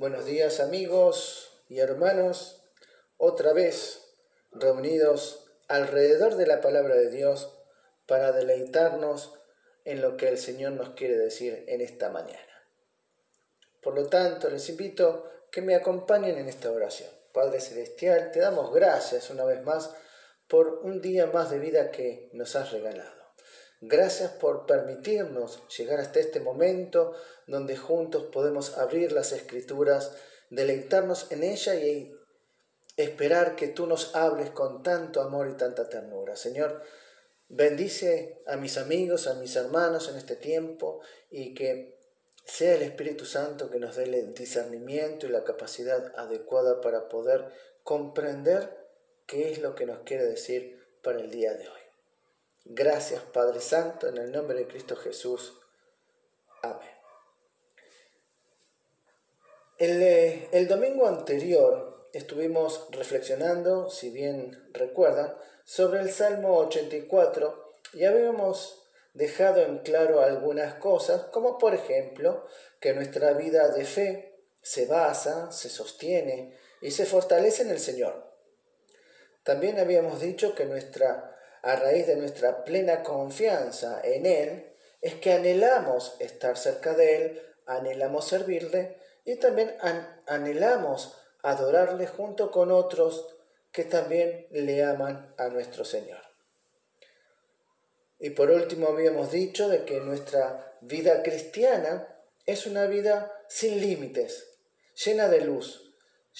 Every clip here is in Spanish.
Buenos días amigos y hermanos, otra vez reunidos alrededor de la palabra de Dios para deleitarnos en lo que el Señor nos quiere decir en esta mañana. Por lo tanto, les invito que me acompañen en esta oración. Padre Celestial, te damos gracias una vez más por un día más de vida que nos has regalado. Gracias por permitirnos llegar hasta este momento donde juntos podemos abrir las escrituras, deleitarnos en ella y esperar que tú nos hables con tanto amor y tanta ternura. Señor, bendice a mis amigos, a mis hermanos en este tiempo y que sea el Espíritu Santo que nos dé el discernimiento y la capacidad adecuada para poder comprender qué es lo que nos quiere decir para el día de hoy. Gracias Padre Santo, en el nombre de Cristo Jesús. Amén. El, eh, el, domingo anterior estuvimos reflexionando, si bien recuerdan, sobre el Salmo 84 y habíamos dejado en claro algunas cosas, como por ejemplo que nuestra vida de fe se basa, se sostiene y se fortalece en el Señor. También habíamos dicho que nuestra a raíz de nuestra plena confianza en Él, es que anhelamos estar cerca de Él, anhelamos servirle y también anhelamos adorarle junto con otros que también le aman a nuestro Señor. Y por último habíamos dicho de que nuestra vida cristiana es una vida sin límites, llena de luz,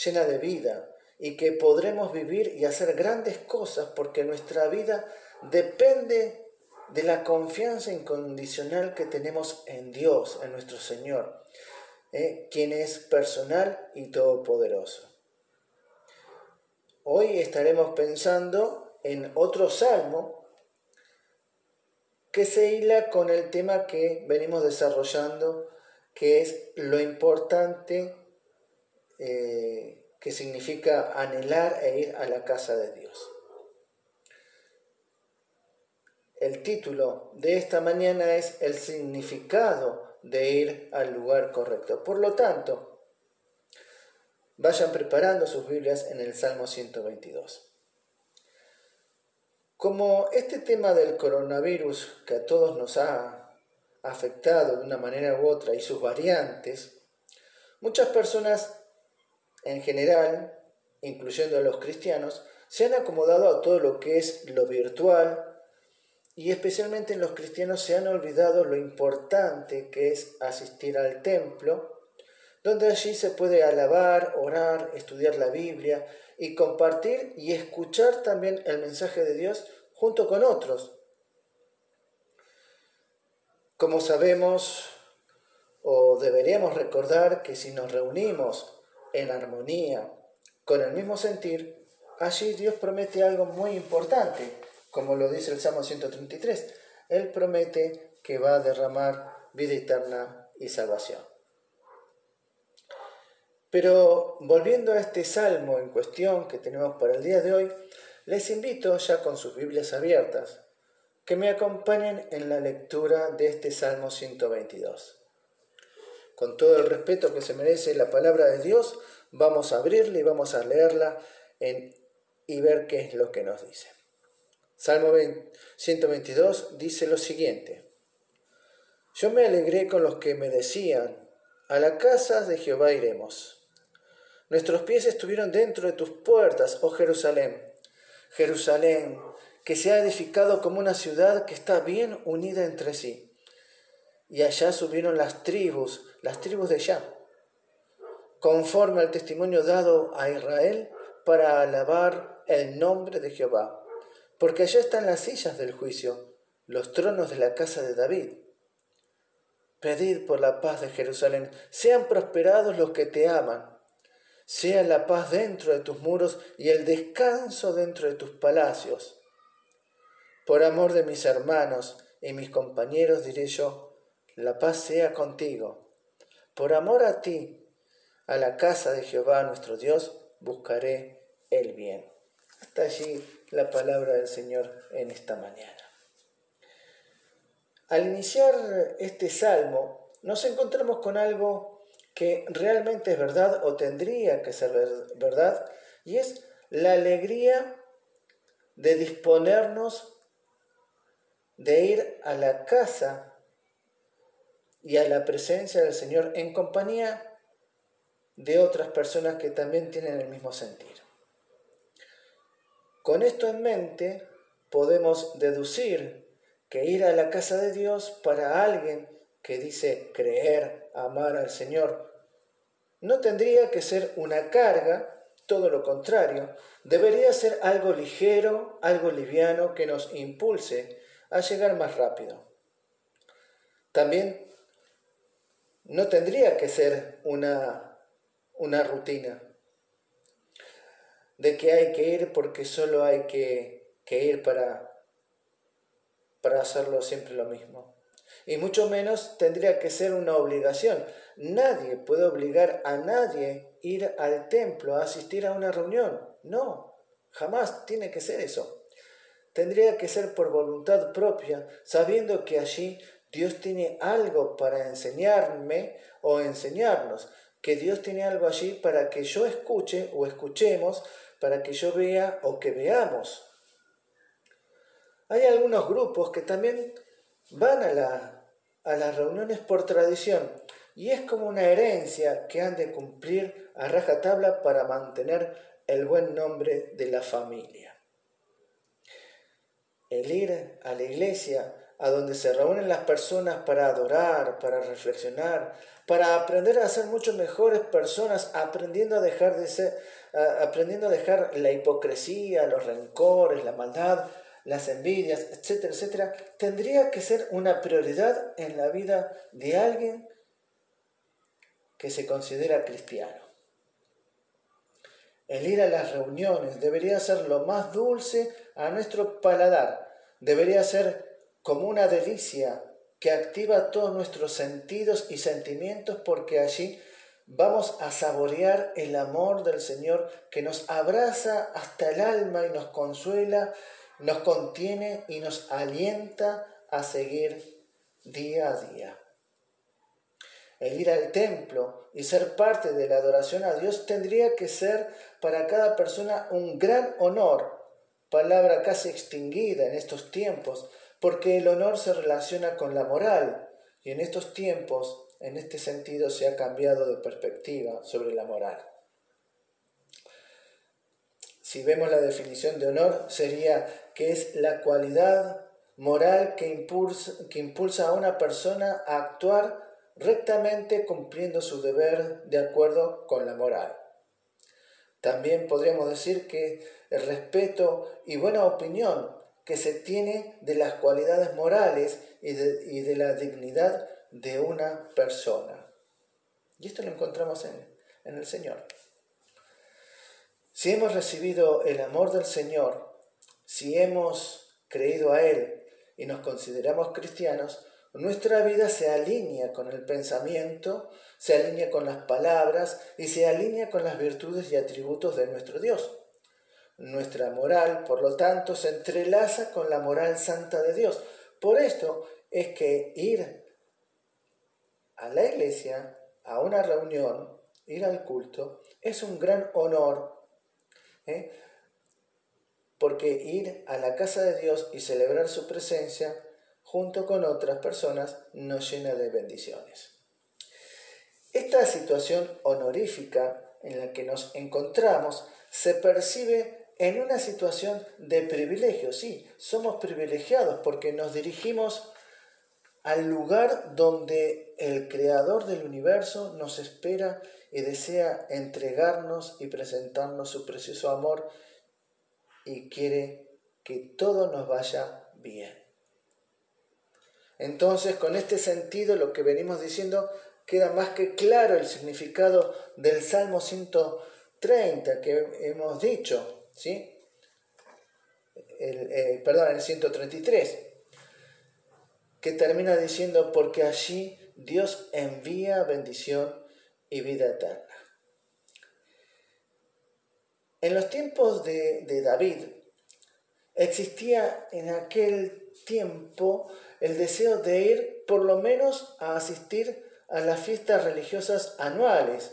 llena de vida, y que podremos vivir y hacer grandes cosas porque nuestra vida depende de la confianza incondicional que tenemos en Dios, en nuestro Señor, ¿eh? quien es personal y todopoderoso. Hoy estaremos pensando en otro salmo que se hila con el tema que venimos desarrollando, que es lo importante eh, que significa anhelar e ir a la casa de Dios. El título de esta mañana es El significado de ir al lugar correcto. Por lo tanto, vayan preparando sus Biblias en el Salmo 122. Como este tema del coronavirus que a todos nos ha afectado de una manera u otra y sus variantes, muchas personas en general, incluyendo a los cristianos, se han acomodado a todo lo que es lo virtual y especialmente en los cristianos se han olvidado lo importante que es asistir al templo, donde allí se puede alabar, orar, estudiar la Biblia y compartir y escuchar también el mensaje de Dios junto con otros. Como sabemos, o deberíamos recordar que si nos reunimos en armonía, con el mismo sentir, allí Dios promete algo muy importante, como lo dice el Salmo 133. Él promete que va a derramar vida eterna y salvación. Pero volviendo a este salmo en cuestión que tenemos para el día de hoy, les invito ya con sus Biblias abiertas que me acompañen en la lectura de este Salmo 122 con todo el respeto que se merece la palabra de Dios, vamos a abrirla y vamos a leerla y ver qué es lo que nos dice. Salmo 122 dice lo siguiente. Yo me alegré con los que me decían, a la casa de Jehová iremos. Nuestros pies estuvieron dentro de tus puertas, oh Jerusalén. Jerusalén, que se ha edificado como una ciudad que está bien unida entre sí y allá subieron las tribus, las tribus de allá, conforme al testimonio dado a Israel para alabar el nombre de Jehová. Porque allá están las sillas del juicio, los tronos de la casa de David. Pedid por la paz de Jerusalén, sean prosperados los que te aman, sea la paz dentro de tus muros y el descanso dentro de tus palacios. Por amor de mis hermanos y mis compañeros diré yo, la paz sea contigo. Por amor a ti, a la casa de Jehová nuestro Dios, buscaré el bien. Hasta allí la palabra del Señor en esta mañana. Al iniciar este salmo, nos encontramos con algo que realmente es verdad o tendría que ser verdad, y es la alegría de disponernos de ir a la casa y a la presencia del Señor en compañía de otras personas que también tienen el mismo sentir. Con esto en mente, podemos deducir que ir a la casa de Dios para alguien que dice creer, amar al Señor, no tendría que ser una carga, todo lo contrario, debería ser algo ligero, algo liviano que nos impulse a llegar más rápido. También no tendría que ser una, una rutina de que hay que ir porque solo hay que, que ir para, para hacerlo siempre lo mismo. Y mucho menos tendría que ser una obligación. Nadie puede obligar a nadie ir al templo, a asistir a una reunión. No, jamás tiene que ser eso. Tendría que ser por voluntad propia, sabiendo que allí Dios tiene algo para enseñarme o enseñarnos, que Dios tiene algo allí para que yo escuche o escuchemos, para que yo vea o que veamos. Hay algunos grupos que también van a, a las reuniones por tradición y es como una herencia que han de cumplir a rajatabla para mantener el buen nombre de la familia. El ir a la iglesia, a donde se reúnen las personas para adorar, para reflexionar, para aprender a ser mucho mejores personas, aprendiendo a dejar de ser, aprendiendo a dejar la hipocresía, los rencores, la maldad, las envidias, etcétera, etcétera, tendría que ser una prioridad en la vida de alguien que se considera cristiano. El ir a las reuniones debería ser lo más dulce a nuestro paladar, debería ser como una delicia que activa todos nuestros sentidos y sentimientos porque allí vamos a saborear el amor del Señor que nos abraza hasta el alma y nos consuela nos contiene y nos alienta a seguir día a día. El ir al templo y ser parte de la adoración a Dios tendría que ser para cada persona un gran honor, palabra casi extinguida en estos tiempos, porque el honor se relaciona con la moral y en estos tiempos, en este sentido, se ha cambiado de perspectiva sobre la moral. Si vemos la definición de honor, sería que es la cualidad moral que impulsa, que impulsa a una persona a actuar rectamente cumpliendo su deber de acuerdo con la moral. También podríamos decir que el respeto y buena opinión que se tiene de las cualidades morales y de, y de la dignidad de una persona. Y esto lo encontramos en, en el Señor. Si hemos recibido el amor del Señor, si hemos creído a Él y nos consideramos cristianos, nuestra vida se alinea con el pensamiento, se alinea con las palabras y se alinea con las virtudes y atributos de nuestro Dios. Nuestra moral, por lo tanto, se entrelaza con la moral santa de Dios. Por esto es que ir a la iglesia, a una reunión, ir al culto, es un gran honor ¿eh? Porque ir a la casa de Dios y celebrar su presencia junto con otras personas nos llena de bendiciones. Esta situación honorífica en la que nos encontramos se percibe en una situación de privilegio. Sí, somos privilegiados porque nos dirigimos al lugar donde el creador del universo nos espera y desea entregarnos y presentarnos su precioso amor y quiere que todo nos vaya bien. Entonces, con este sentido, lo que venimos diciendo, queda más que claro el significado del Salmo 130 que hemos dicho, ¿sí? El, eh, perdón, el 133, que termina diciendo, porque allí Dios envía bendición y vida eterna. En los tiempos de, David existía en aquel tiempo el deseo de ir por lo menos a asistir a las fiestas religiosas anuales.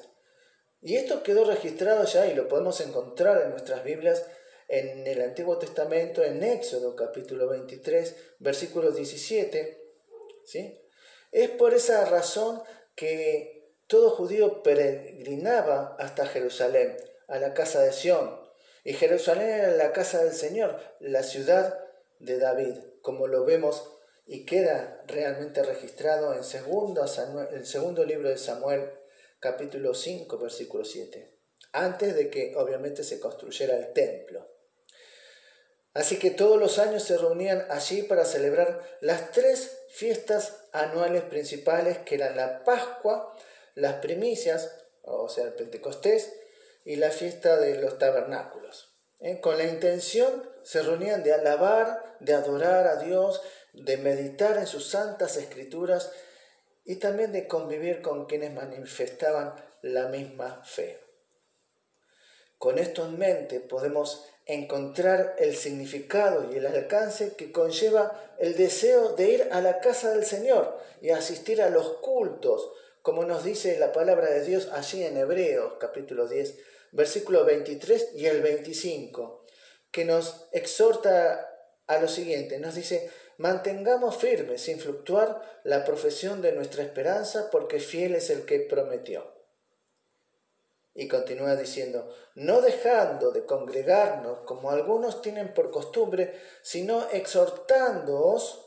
Y esto quedó registrado ya y lo podemos encontrar en nuestras Biblias en el Antiguo Testamento, en Éxodo capítulo 23, versículo 17. ¿sí? Es por esa razón que todo judío peregrinaba hasta Jerusalén, a la casa de Sión. Y Jerusalén era la casa del Señor, la ciudad de David, como lo vemos y queda realmente registrado en segundo, el segundo libro de Samuel, capítulo 5, versículo 7, antes de que obviamente se construyera el templo. Así que todos los años se reunían allí para celebrar las tres fiestas anuales principales que eran la Pascua, las primicias, o sea, el Pentecostés, y la fiesta de los tabernáculos. ¿eh? Con la intención se reunían de alabar, de adorar a Dios, de meditar en sus santas escrituras y también de convivir con quienes manifestaban la misma fe. Con esto en mente podemos encontrar el significado y el alcance que conlleva el deseo de ir a la casa del Señor y asistir a los cultos, como nos dice la palabra de Dios allí en Hebreos capítulo 10, versículo 23 y el 25, que nos exhorta a lo siguiente, nos dice, mantengamos firme, sin fluctuar, la profesión de nuestra esperanza, porque fiel es el que prometió. Y continúa diciendo, no dejando de congregarnos como algunos tienen por costumbre, sino exhortándoos,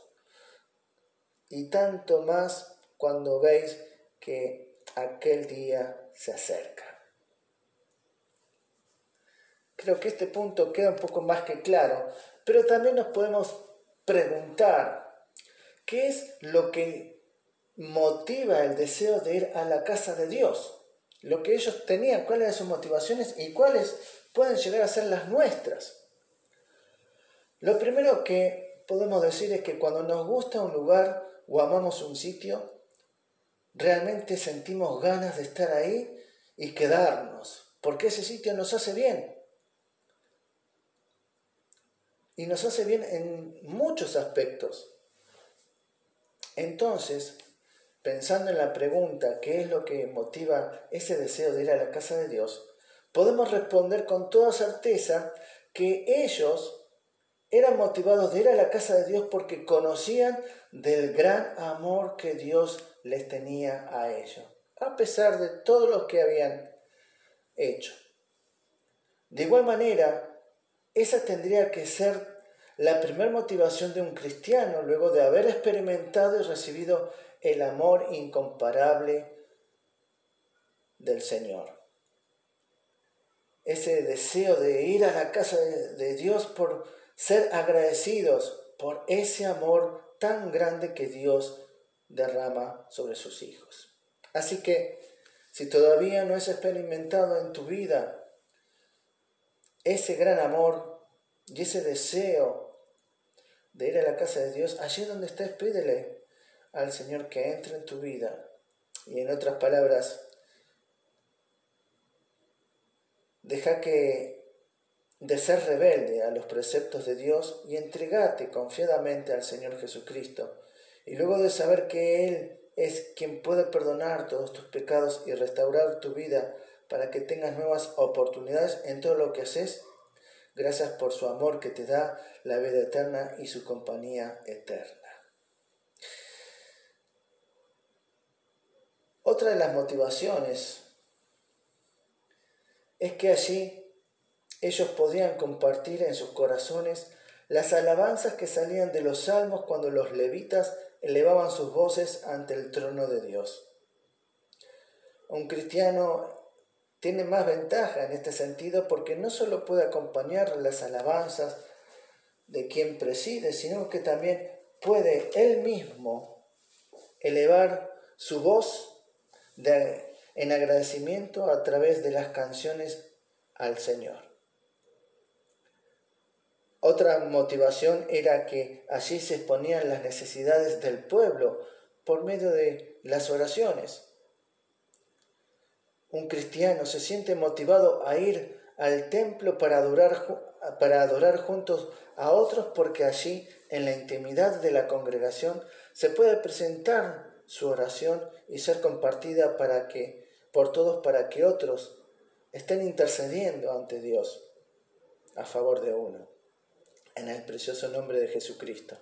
y tanto más cuando veis que aquel día se acerca. Creo que este punto queda un poco más que claro, pero también nos podemos preguntar, ¿qué es lo que motiva el deseo de ir a la casa de Dios? lo que ellos tenían, cuáles eran sus motivaciones y cuáles pueden llegar a ser las nuestras. Lo primero que podemos decir es que cuando nos gusta un lugar o amamos un sitio, realmente sentimos ganas de estar ahí y quedarnos, porque ese sitio nos hace bien. Y nos hace bien en muchos aspectos. Entonces, pensando en la pregunta, ¿qué es lo que motiva ese deseo de ir a la casa de Dios? Podemos responder con toda certeza que ellos eran motivados de ir a la casa de Dios porque conocían del gran amor que Dios les tenía a ellos, a pesar de todo lo que habían hecho. De igual manera, esa tendría que ser la primera motivación de un cristiano luego de haber experimentado y recibido el amor incomparable del Señor. Ese deseo de ir a la casa de, Dios por ser agradecidos por ese amor tan grande que Dios derrama sobre sus hijos. Así que si todavía no has experimentado en tu vida ese gran amor y ese deseo de ir a la casa de Dios, allí donde estés, pídele al Señor que entre en tu vida. Y en otras palabras, deja que de ser rebelde a los preceptos de Dios y entregate confiadamente al Señor Jesucristo. Y luego de saber que Él es quien puede perdonar todos tus pecados y restaurar tu vida para que tengas nuevas oportunidades en todo lo que haces, gracias por su amor que te da la vida eterna y su compañía eterna. Otra de las motivaciones es que allí ellos podían compartir en sus corazones las alabanzas que salían de los salmos cuando los levitas elevaban sus voces ante el trono de Dios. Un cristiano tiene más ventaja en este sentido porque no solo puede acompañar las alabanzas de quien preside, sino que también puede él mismo elevar su voz en agradecimiento a través de las canciones al Señor. Otra motivación era que allí se exponían las necesidades del pueblo por medio de las oraciones. Un cristiano se siente motivado a ir al templo para adorar, para adorar juntos a otros porque allí, en la intimidad de la congregación, se puede presentar su oración y ser compartida para que, por todos para que otros estén intercediendo ante Dios a favor de uno, en el precioso nombre de Jesucristo.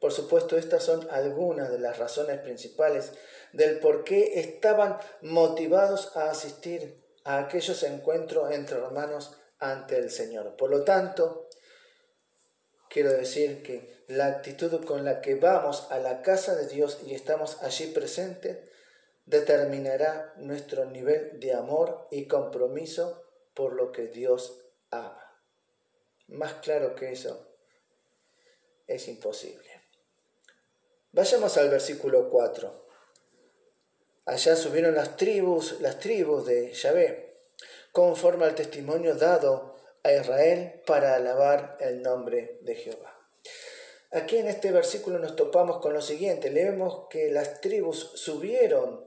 Por supuesto, estas son algunas de las razones principales del por qué estaban motivados a asistir a aquellos encuentros entre hermanos ante el Señor. Por lo tanto, quiero decir que la actitud con la que vamos a la casa de Dios y estamos allí presentes determinará nuestro nivel de amor y compromiso por lo que Dios ama. Más claro que eso es imposible. Vayamos al versículo 4. Allá subieron las tribus, las tribus de Yahvé, conforme al testimonio dado a Israel para alabar el nombre de Jehová. Aquí en este versículo nos topamos con lo siguiente, leemos que las tribus subieron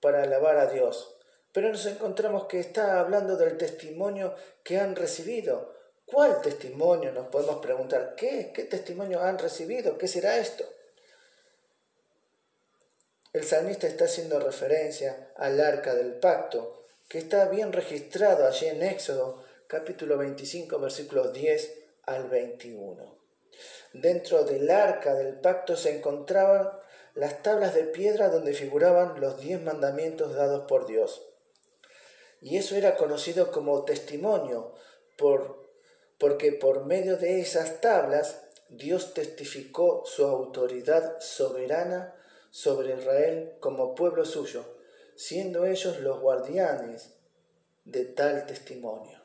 para alabar a Dios, pero nos encontramos que está hablando del testimonio que han recibido. ¿Cuál testimonio? Nos podemos preguntar, ¿qué? ¿Qué testimonio han recibido? ¿Qué será esto? El salmista está haciendo referencia al arca del pacto, que está bien registrado allí en Éxodo capítulo 25 versículos 10 al 21. Dentro del arca del pacto se encontraban las tablas de piedra donde figuraban los diez mandamientos dados por Dios. Y eso era conocido como testimonio, por, porque por medio de esas tablas Dios testificó su autoridad soberana sobre Israel como pueblo suyo, siendo ellos los guardianes de tal testimonio.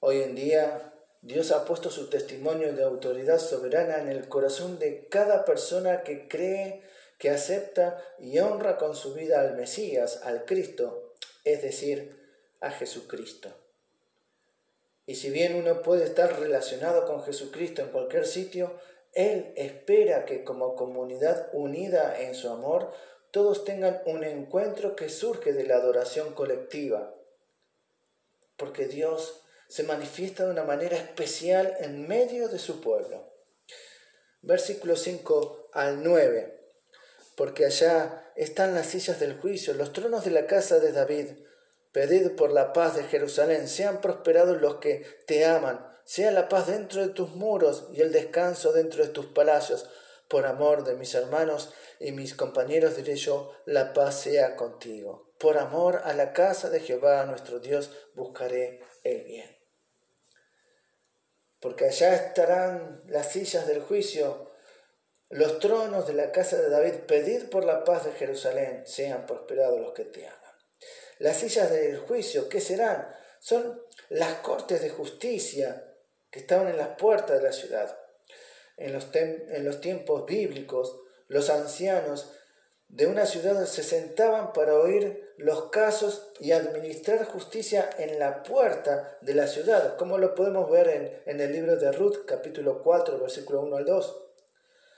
Hoy en día Dios ha puesto su testimonio de autoridad soberana en el corazón de cada persona que cree, que acepta y honra con su vida al Mesías, al Cristo, es decir, a Jesucristo. Y si bien uno puede estar relacionado con Jesucristo en cualquier sitio, él espera que como comunidad unida en su amor, todos tengan un encuentro que surge de la adoración colectiva. Porque Dios se manifiesta de una manera especial en medio de su pueblo. Versículo 5 al 9. Porque allá están las sillas del juicio, los tronos de la casa de David. Pedid por la paz de Jerusalén, sean prosperados los que te aman sea la paz dentro de tus muros y el descanso dentro de tus palacios. Por amor de mis hermanos y mis compañeros diré yo, la paz sea contigo. Por amor a la casa de Jehová nuestro Dios buscaré el bien. Porque allá estarán las sillas del juicio, los tronos de la casa de David. Pedid por la paz de Jerusalén, sean prosperados los que te aman. Las sillas del juicio, ¿qué serán? Son las cortes de justicia que estaban en las puertas de la ciudad. En los, en los tiempos bíblicos, los ancianos de una ciudad se sentaban para oír los casos y administrar justicia en la puerta de la ciudad, como lo podemos ver en, en, el libro de Ruth, capítulo 4, versículo 1 al 2.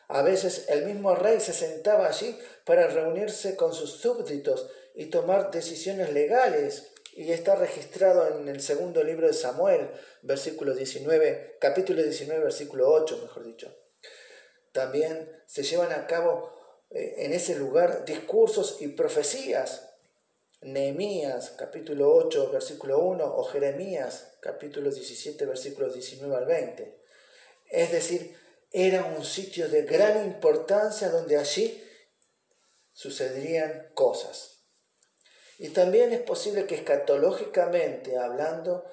A veces el mismo rey se sentaba allí para reunirse con sus súbditos y tomar decisiones legales y está registrado en el segundo libro de Samuel, versículo 19, capítulo 19, versículo 8, mejor dicho. También se llevan a cabo eh, en ese lugar discursos y profecías. Nehemías, capítulo 8, versículo 1, o Jeremías, capítulo 17, versículos 19 al 20. Es decir, era un sitio de gran importancia donde allí sucederían cosas. Y también es posible que escatológicamente hablando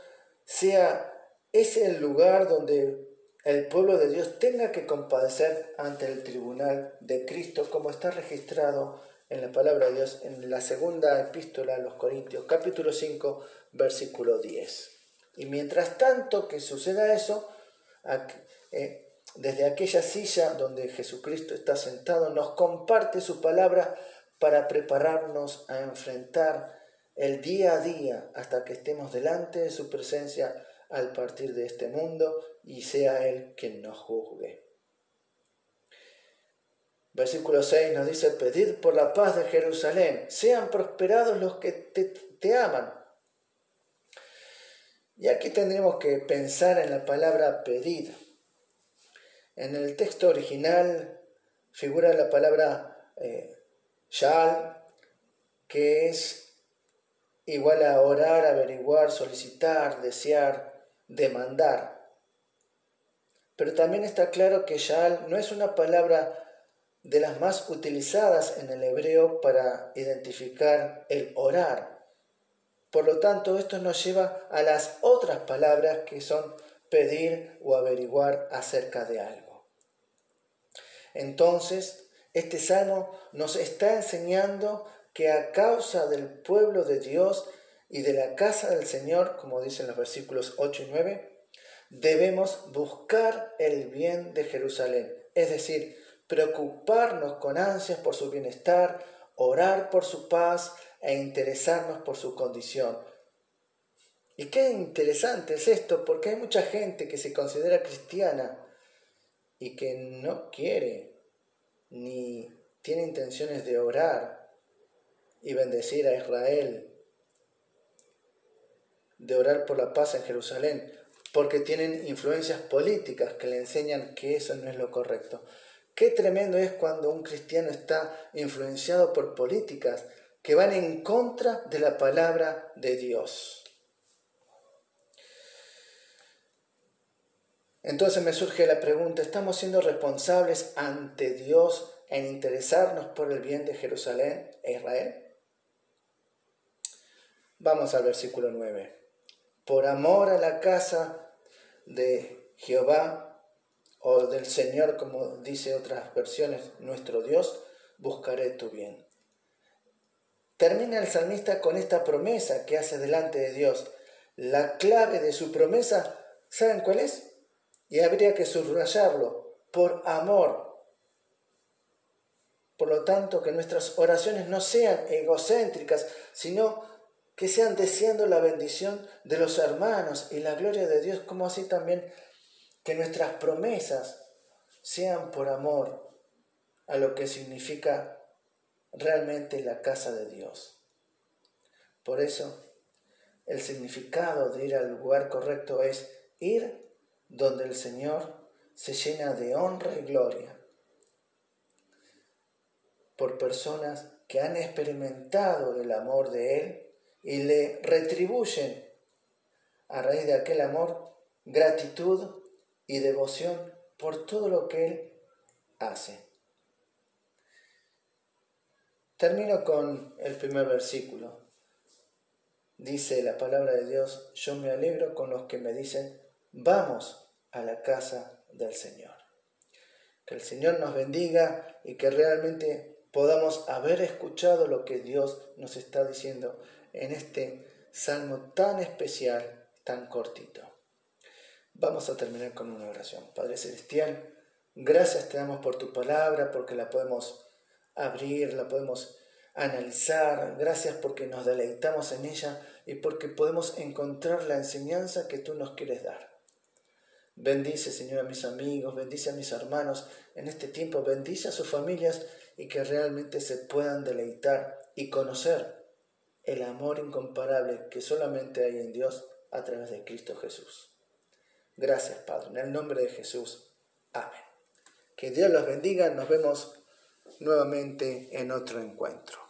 sea ese el lugar donde el pueblo de Dios tenga que compadecer ante el tribunal de Cristo, como está registrado en la palabra de Dios en la segunda epístola a los Corintios, capítulo 5, versículo 10. Y mientras tanto que suceda eso, eh, desde aquella silla donde Jesucristo está sentado, nos comparte su palabra para prepararnos a enfrentar el día a día hasta que estemos delante de su presencia al partir de este mundo y sea Él quien nos juzgue. Versículo 6 nos dice, pedid por la paz de Jerusalén, sean prosperados los que te, te aman. Y aquí tendremos que pensar en la palabra pedid. En el texto original figura la palabra eh, shal, que es igual a orar, averiguar, solicitar, desear, demandar. Pero también está claro que shal no es una palabra de las más utilizadas en el hebreo para identificar el orar. Por lo tanto, esto nos lleva a las otras palabras que son pedir o averiguar acerca de algo. Entonces, este salmo nos está enseñando que a causa del pueblo de Dios y de la casa del Señor, como dicen los versículos 8 y 9, debemos buscar el bien de Jerusalén, es decir, preocuparnos con ansias por su bienestar, orar por su paz e interesarnos por su condición. Y qué interesante es esto, porque hay mucha gente que se considera cristiana y que no quiere ni tiene intenciones de orar y bendecir a Israel, de orar por la paz en Jerusalén, porque tienen influencias políticas que le enseñan que eso no es lo correcto. Qué tremendo es cuando un cristiano está influenciado por políticas que van en contra de la palabra de Dios. Entonces me surge la pregunta, ¿estamos siendo responsables ante Dios en interesarnos por el bien de Jerusalén e Israel? Vamos al versículo 9. Por amor a la casa de Jehová o del Señor, como dice otras versiones, nuestro Dios, buscaré tu bien. Termina el salmista con esta promesa que hace delante de Dios. La clave de su promesa, ¿saben cuál es? Y habría que subrayarlo, por amor. Por lo tanto, que nuestras oraciones no sean egocéntricas, sino que sean deseando la bendición de los hermanos y la gloria de Dios, como así también que nuestras promesas sean por amor a lo que significa realmente la casa de Dios. Por eso, el significado de ir al lugar correcto es ir donde el Señor se llena de honra y gloria por personas que han experimentado el amor de Él y le retribuyen a raíz de aquel amor gratitud y devoción por todo lo que Él hace. Termino con el primer versículo. Dice la palabra de Dios, yo me alegro con los que me dicen, vamos a la casa del Señor. Que el Señor nos bendiga y que realmente podamos haber escuchado lo que Dios nos está diciendo en este salmo tan especial, tan cortito. Vamos a terminar con una oración. Padre Celestial, gracias te damos por tu palabra, porque la podemos abrir, la podemos analizar. Gracias porque nos deleitamos en ella y porque podemos encontrar la enseñanza que tú nos quieres dar. Bendice, Señor, a mis amigos, bendice a mis hermanos en este tiempo, bendice a sus familias y que realmente se puedan deleitar y conocer el amor incomparable que solamente hay en Dios a través de Cristo Jesús. Gracias, Padre. En el nombre de Jesús. Amén. Que Dios los bendiga. Nos vemos nuevamente en otro encuentro.